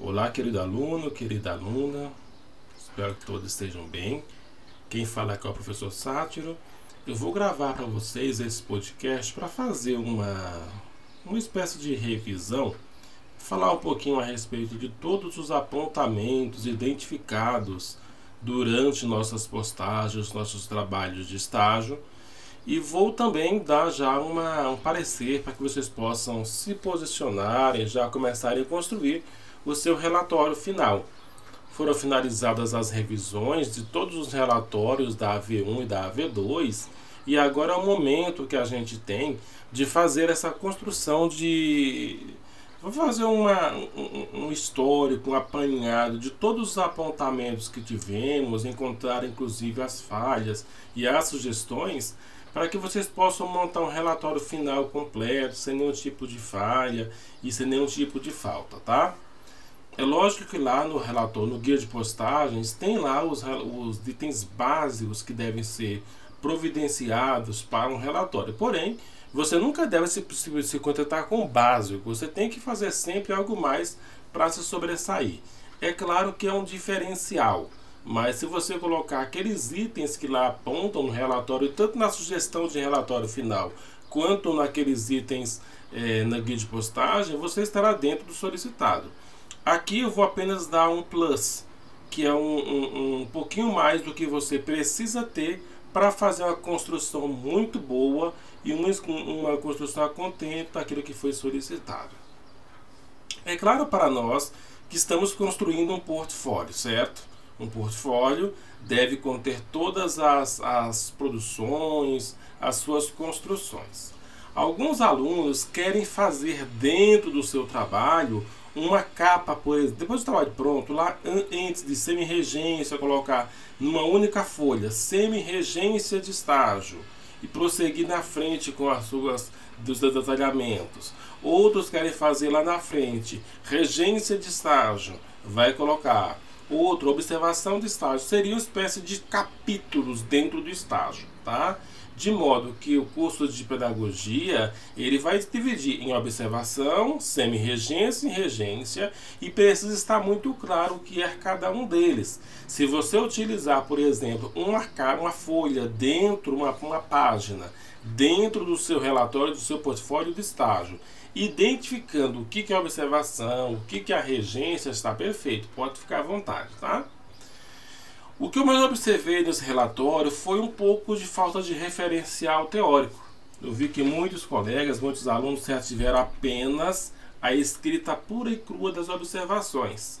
Olá, querido aluno, querida aluna, espero que todos estejam bem. Quem fala aqui é o professor Sátiro. Eu vou gravar para vocês esse podcast para fazer uma, uma espécie de revisão, falar um pouquinho a respeito de todos os apontamentos identificados durante nossas postagens, nossos trabalhos de estágio. E vou também dar já uma, um parecer para que vocês possam se posicionarem, já começarem a construir o seu relatório final. Foram finalizadas as revisões de todos os relatórios da AV1 e da AV2 e agora é o momento que a gente tem de fazer essa construção de. Vou fazer uma, um, um histórico, um apanhado de todos os apontamentos que tivemos, encontrar inclusive as falhas e as sugestões, para que vocês possam montar um relatório final completo, sem nenhum tipo de falha e sem nenhum tipo de falta, tá? É lógico que lá no relatório, no guia de postagens, tem lá os, os itens básicos que devem ser providenciados para um relatório. Porém, você nunca deve se, se, se contentar com o básico. Você tem que fazer sempre algo mais para se sobressair. É claro que é um diferencial. Mas se você colocar aqueles itens que lá apontam no relatório, tanto na sugestão de relatório final, quanto naqueles itens é, na guia de postagem, você estará dentro do solicitado. Aqui eu vou apenas dar um plus, que é um, um, um pouquinho mais do que você precisa ter para fazer uma construção muito boa e uma, uma construção a contento daquilo que foi solicitado. É claro para nós que estamos construindo um portfólio, certo? Um portfólio deve conter todas as, as produções, as suas construções. Alguns alunos querem fazer dentro do seu trabalho uma capa, por exemplo, depois do trabalho pronto, lá antes de semi-regência, colocar numa única folha, semi-regência de estágio, e prosseguir na frente com as suas dos detalhamentos. Outros querem fazer lá na frente, regência de estágio, vai colocar. Outro, observação de estágio, seria uma espécie de capítulos dentro do estágio, tá? de modo que o curso de pedagogia ele vai se dividir em observação, semi-regência e regência e precisa estar muito claro o que é cada um deles. Se você utilizar, por exemplo, uma, uma folha dentro, uma, uma página, dentro do seu relatório, do seu portfólio de estágio, identificando o que é observação, o que é a regência, está perfeito, pode ficar à vontade, tá? O que eu mais observei nesse relatório foi um pouco de falta de referencial teórico. Eu vi que muitos colegas, muitos alunos se ativeram apenas a escrita pura e crua das observações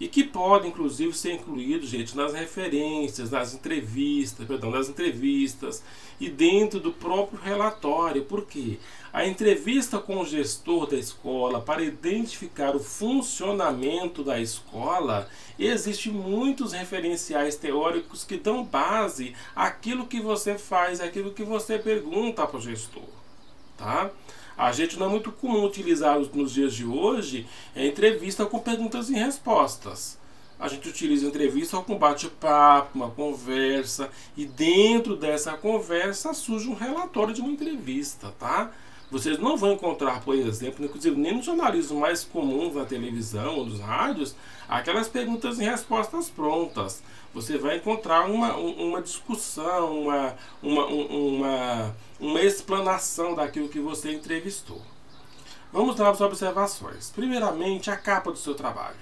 e que pode inclusive ser incluído, gente, nas referências, nas entrevistas, perdão, nas entrevistas e dentro do próprio relatório, porque a entrevista com o gestor da escola para identificar o funcionamento da escola, existe muitos referenciais teóricos que dão base àquilo que você faz, àquilo que você pergunta para o gestor, tá? A gente não é muito comum utilizar nos dias de hoje é entrevista com perguntas e respostas. A gente utiliza entrevista com bate-papo, uma conversa, e dentro dessa conversa surge um relatório de uma entrevista, tá? Vocês não vão encontrar, por exemplo, inclusive nem no jornalismo mais comum da televisão ou dos rádios, aquelas perguntas e respostas prontas. Você vai encontrar uma, uma discussão, uma, uma, uma, uma explanação daquilo que você entrevistou. Vamos lá para as observações. Primeiramente, a capa do seu trabalho.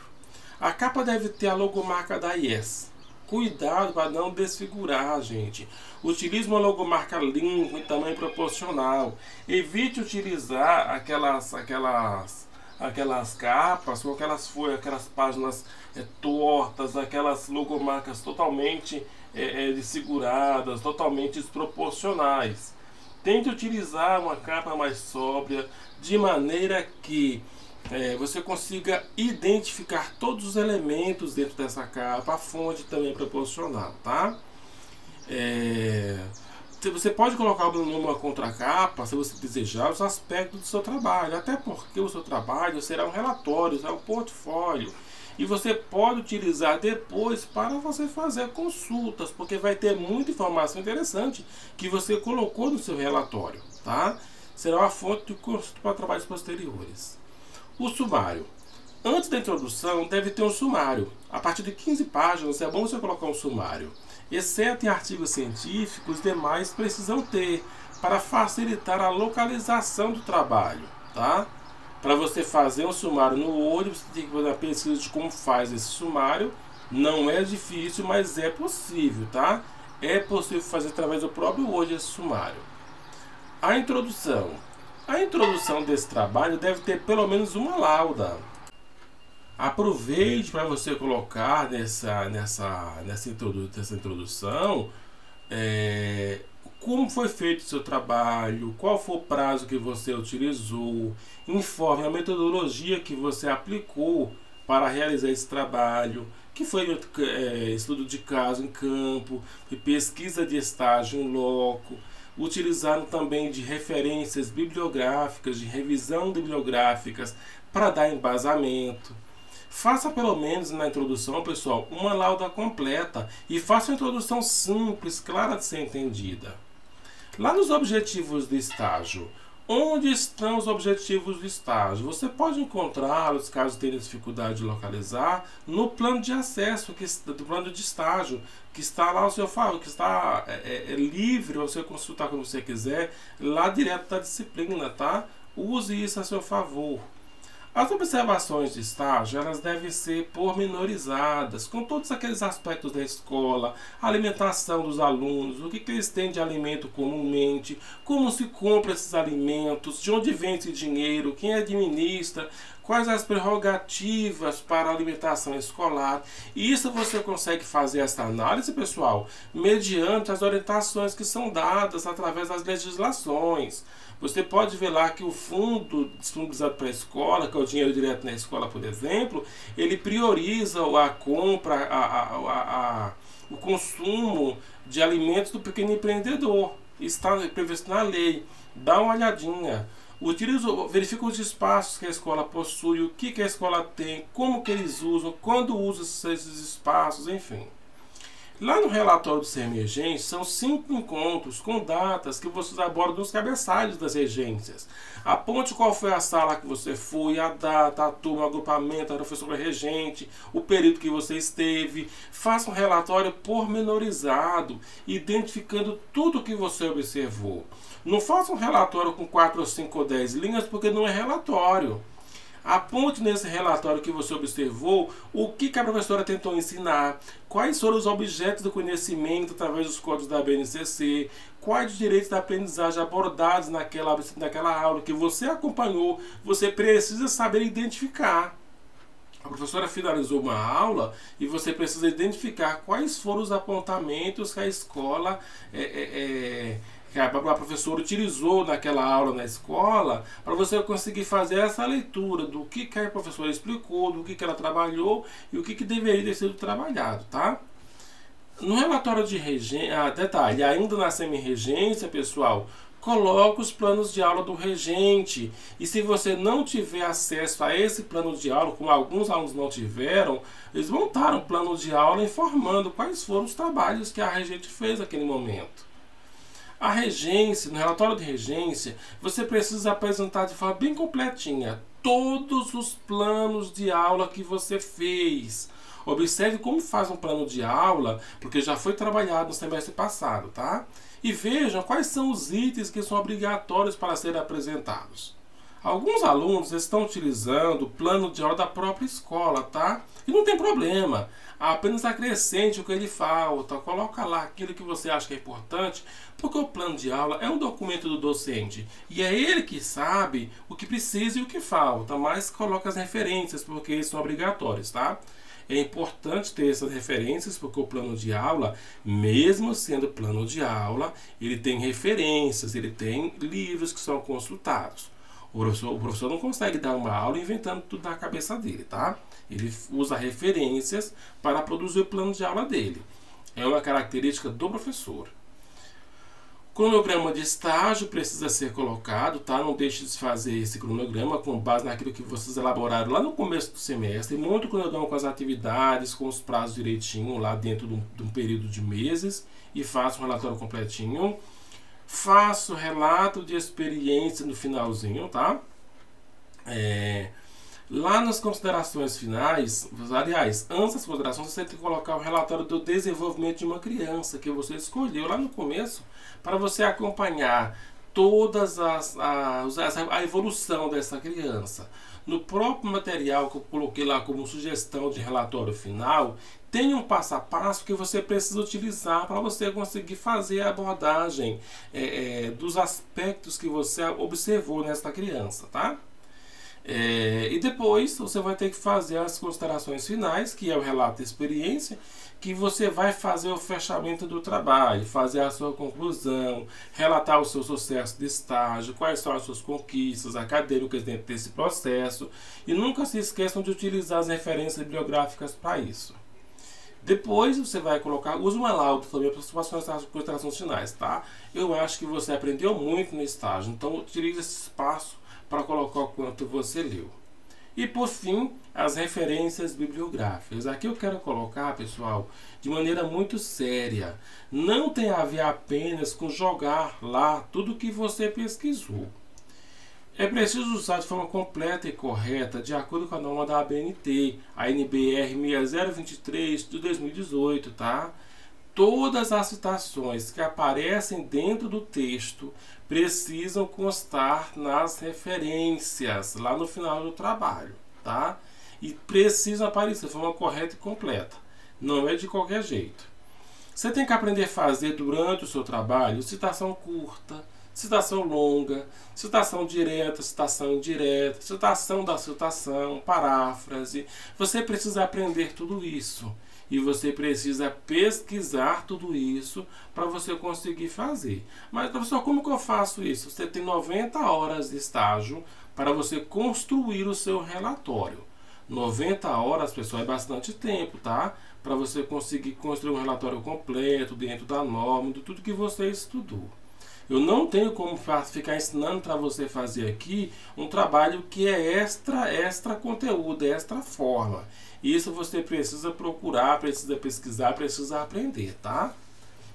A capa deve ter a logomarca da IES. Cuidado para não desfigurar, gente. Utilize uma logomarca limpa em tamanho proporcional. Evite utilizar aquelas, aquelas, aquelas capas com aquelas folhas, aquelas páginas é, tortas, aquelas logomarcas totalmente é, é, desfiguradas, totalmente desproporcionais. Tente utilizar uma capa mais sóbria, de maneira que é, você consiga identificar todos os elementos dentro dessa capa, a fonte também proporcional, tá? É, você pode colocar numa contracapa, se você desejar, os aspectos do seu trabalho, até porque o seu trabalho será um relatório, será um portfólio. E você pode utilizar depois para você fazer consultas, porque vai ter muita informação interessante que você colocou no seu relatório. tá? Será uma fonte de custo para trabalhos posteriores. O sumário. Antes da introdução, deve ter um sumário. A partir de 15 páginas é bom você colocar um sumário. Exceto em artigos científicos, os demais precisam ter, para facilitar a localização do trabalho, tá? Para você fazer um sumário no olho, você tem que fazer a pesquisa de como faz esse sumário. Não é difícil, mas é possível, tá? É possível fazer através do próprio Word esse sumário. A introdução. A introdução desse trabalho deve ter pelo menos uma lauda. Aproveite para você colocar nessa, nessa, nessa, introdu nessa introdução é, como foi feito o seu trabalho, qual foi o prazo que você utilizou, informe a metodologia que você aplicou para realizar esse trabalho, que foi é, estudo de caso em campo, pesquisa de estágio em loco, utilizando também de referências bibliográficas, de revisão bibliográficas para dar embasamento. Faça pelo menos na introdução, pessoal, uma lauda completa e faça uma introdução simples, clara de ser entendida. Lá nos objetivos do estágio, onde estão os objetivos do estágio? Você pode encontrá-los, caso tenha dificuldade de localizar, no plano de acesso, que, do plano de estágio, que está lá ao seu favor, que está é, é, é livre, você consultar quando você quiser, lá direto da disciplina, tá? Use isso a seu favor. As observações de estágio elas devem ser pormenorizadas, com todos aqueles aspectos da escola, alimentação dos alunos, o que, que eles têm de alimento comumente, como se compra esses alimentos, de onde vem esse dinheiro, quem administra, quais as prerrogativas para a alimentação escolar. E isso você consegue fazer essa análise, pessoal, mediante as orientações que são dadas através das legislações. Você pode ver lá que o fundo disponibilizado para a escola, que é o dinheiro direto na escola, por exemplo, ele prioriza a compra, a, a, a, o consumo de alimentos do pequeno empreendedor. Está previsto na lei. Dá uma olhadinha. Utiliza, verifica os espaços que a escola possui, o que, que a escola tem, como que eles usam, quando usa esses espaços, enfim. Lá no relatório do ser emergente, são cinco encontros com datas que vocês abordam nos cabeçalhos das regências. Aponte qual foi a sala que você foi, a data, a turma, o agrupamento, a professora regente, o período que você esteve. Faça um relatório pormenorizado, identificando tudo o que você observou. Não faça um relatório com 4 ou 5 ou 10 linhas, porque não é relatório. Aponte nesse relatório que você observou o que, que a professora tentou ensinar, quais foram os objetos do conhecimento através dos códigos da BNCC, quais os direitos da aprendizagem abordados naquela, naquela aula que você acompanhou, você precisa saber identificar. A professora finalizou uma aula e você precisa identificar quais foram os apontamentos que a escola é, é, é que a professora utilizou naquela aula na escola para você conseguir fazer essa leitura do que, que a professora explicou, do que, que ela trabalhou e o que, que deveria ter sido trabalhado, tá? No relatório de regência, ah, detalhe, ainda na semi-regência, pessoal, coloque os planos de aula do regente. E se você não tiver acesso a esse plano de aula, como alguns alunos não tiveram, eles montaram um plano de aula informando quais foram os trabalhos que a regente fez naquele momento. A regência, no relatório de regência, você precisa apresentar de forma bem completinha todos os planos de aula que você fez. Observe como faz um plano de aula, porque já foi trabalhado no semestre passado, tá? E vejam quais são os itens que são obrigatórios para serem apresentados. Alguns alunos estão utilizando o plano de aula da própria escola, tá? E não tem problema. Apenas acrescente o que ele falta, coloca lá aquilo que você acha que é importante, porque o plano de aula é um documento do docente e é ele que sabe o que precisa e o que falta, mas coloca as referências porque são obrigatórios, tá? É importante ter essas referências porque o plano de aula, mesmo sendo plano de aula, ele tem referências, ele tem livros que são consultados. O professor, o professor não consegue dar uma aula inventando tudo na cabeça dele, tá? Ele usa referências para produzir o plano de aula dele. É uma característica do professor. Cronograma de estágio precisa ser colocado, tá? Não deixe de fazer esse cronograma com base naquilo que vocês elaboraram lá no começo do semestre. Monte o cronograma com as atividades, com os prazos direitinho lá dentro de um, de um período de meses e faça um relatório completinho. Faço relato de experiência no finalzinho, tá? É, lá nas considerações finais, aliás, antes das considerações, você tem que colocar o relatório do desenvolvimento de uma criança que você escolheu lá no começo para você acompanhar todas as, as a evolução dessa criança. No próprio material que eu coloquei lá como sugestão de relatório final, tem um passo a passo que você precisa utilizar para você conseguir fazer a abordagem é, é, dos aspectos que você observou nesta criança, tá? É, e depois você vai ter que fazer as considerações finais, que é o relato de experiência, que você vai fazer o fechamento do trabalho, fazer a sua conclusão, relatar o seu sucesso de estágio, quais são as suas conquistas acadêmicas dentro desse processo. E nunca se esqueçam de utilizar as referências bibliográficas para isso. Depois você vai colocar, usa uma laudo também para suas considerações finais, tá? Eu acho que você aprendeu muito no estágio, então utilize esse espaço para colocar o quanto você leu. E por fim, as referências bibliográficas. Aqui eu quero colocar, pessoal, de maneira muito séria. Não tem a ver apenas com jogar lá tudo que você pesquisou. É preciso usar de forma completa e correta, de acordo com a norma da ABNT, a NBR 6023 de 2018, tá? Todas as citações que aparecem dentro do texto precisam constar nas referências lá no final do trabalho, tá? E precisam aparecer de forma correta e completa. Não é de qualquer jeito. Você tem que aprender a fazer durante o seu trabalho citação curta, citação longa, citação direta, citação indireta, citação da citação, paráfrase. Você precisa aprender tudo isso e você precisa pesquisar tudo isso para você conseguir fazer. Mas professor, como que eu faço isso? Você tem 90 horas de estágio para você construir o seu relatório. 90 horas, pessoal, é bastante tempo, tá? Para você conseguir construir um relatório completo dentro da norma, de tudo que você estudou. Eu não tenho como ficar ensinando para você fazer aqui um trabalho que é extra, extra conteúdo, extra forma. Isso você precisa procurar, precisa pesquisar, precisa aprender, tá?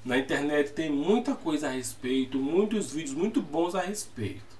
Na internet tem muita coisa a respeito, muitos vídeos muito bons a respeito.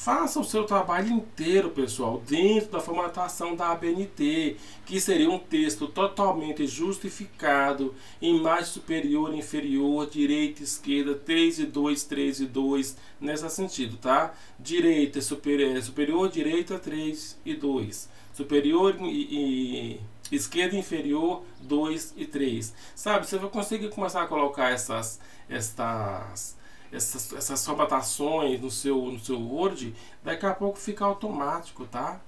Faça o seu trabalho inteiro, pessoal, dentro da formatação da ABNT, que seria um texto totalmente justificado, em mais superior, inferior, direita, esquerda, 3 e 2, 3 e 2, nesse sentido, tá? Direita, superior, superior direita, 3 e 2. Superior e, e esquerda inferior 2 e 3. Sabe, você vai conseguir começar a colocar essas, essas essas, essas formatações no seu, no seu Word, daqui a pouco fica automático, tá?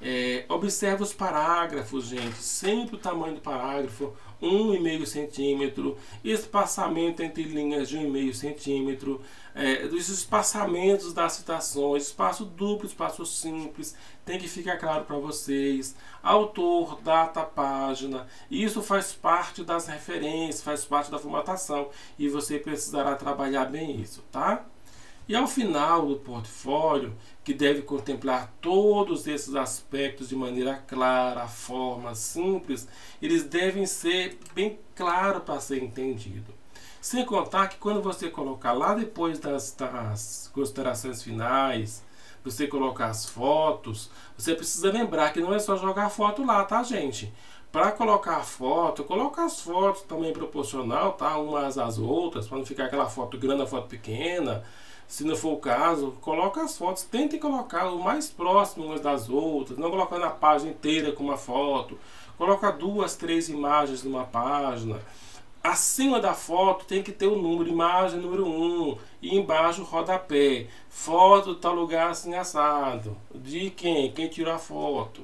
É, observe os parágrafos, gente. Sempre o tamanho do parágrafo, 1,5 centímetro. Espaçamento entre linhas de 1,5 centímetro. É, os espaçamentos das citações, espaço duplo, espaço simples. Tem que ficar claro para vocês. Autor, data, página. Isso faz parte das referências, faz parte da formatação. E você precisará trabalhar bem isso, tá? E ao final do portfólio, que deve contemplar todos esses aspectos de maneira clara, forma simples, eles devem ser bem claros para ser entendido. Sem contar que quando você colocar lá depois das, das considerações finais, você colocar as fotos, você precisa lembrar que não é só jogar foto lá, tá, gente? Para colocar foto, coloca as fotos também proporcional, tá? Umas às outras, para não ficar aquela foto grande, a foto pequena se não for o caso, coloca as fotos, tente colocar o mais próximo umas das outras, não colocando a página inteira com uma foto. Coloca duas, três imagens numa página. Acima da foto tem que ter o número, imagem número 1, um, e embaixo rodapé. Foto tal lugar assim assado. De quem? Quem tirou a foto.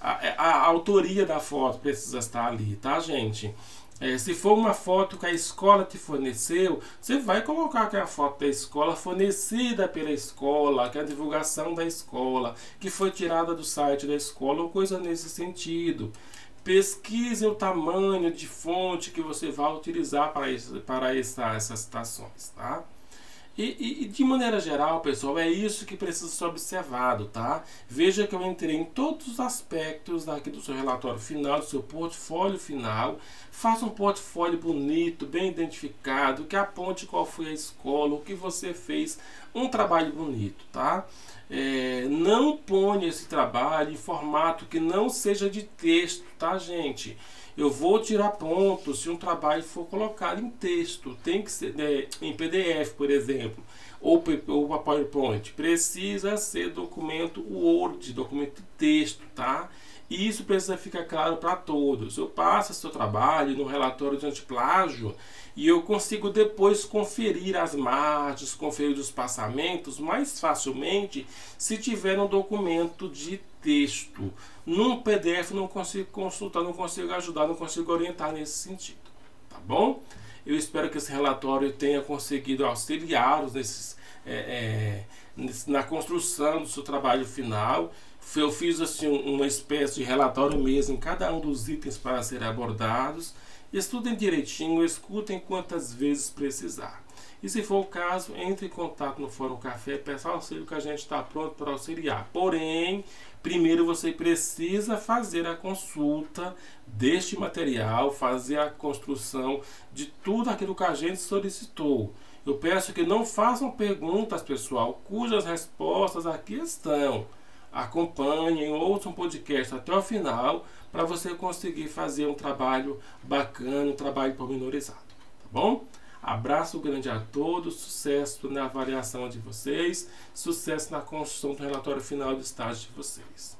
A, a, a autoria da foto precisa estar ali, tá, gente? É, se for uma foto que a escola te forneceu, você vai colocar que é foto da escola fornecida pela escola, que é a divulgação da escola, que foi tirada do site da escola ou coisa nesse sentido. Pesquise o tamanho de fonte que você vai utilizar para, para essa, essas citações. Tá? E, e, de maneira geral, pessoal, é isso que precisa ser observado, tá? Veja que eu entrei em todos os aspectos aqui do seu relatório final, do seu portfólio final. Faça um portfólio bonito, bem identificado, que aponte qual foi a escola, o que você fez, um trabalho bonito, tá? É, não ponha esse trabalho em formato que não seja de texto, tá, gente? Eu vou tirar pontos se um trabalho for colocado em texto, tem que ser né, em PDF, por exemplo, ou, ou PowerPoint. Precisa ser documento Word, documento texto, tá? E isso precisa ficar claro para todos. Eu passo esse trabalho no relatório de antiplágio e eu consigo depois conferir as margens, conferir os passamentos mais facilmente se tiver um documento de texto. Num PDF não consigo consultar, não consigo ajudar, não consigo orientar nesse sentido. Tá bom? Eu espero que esse relatório tenha conseguido auxiliá-los nesses, é, é, na construção do seu trabalho final eu fiz assim uma espécie de relatório mesmo em cada um dos itens para serem abordados. Estudem direitinho, escutem quantas vezes precisar. E se for o caso, entre em contato no Fórum Café, peça auxílio que a gente está pronto para auxiliar. Porém, primeiro você precisa fazer a consulta deste material, fazer a construção de tudo aquilo que a gente solicitou. Eu peço que não façam perguntas, pessoal, cujas respostas aqui estão acompanhem, ouçam o podcast até o final para você conseguir fazer um trabalho bacana, um trabalho pormenorizado, tá bom? Abraço grande a todos, sucesso na avaliação de vocês, sucesso na construção do relatório final do estágio de vocês.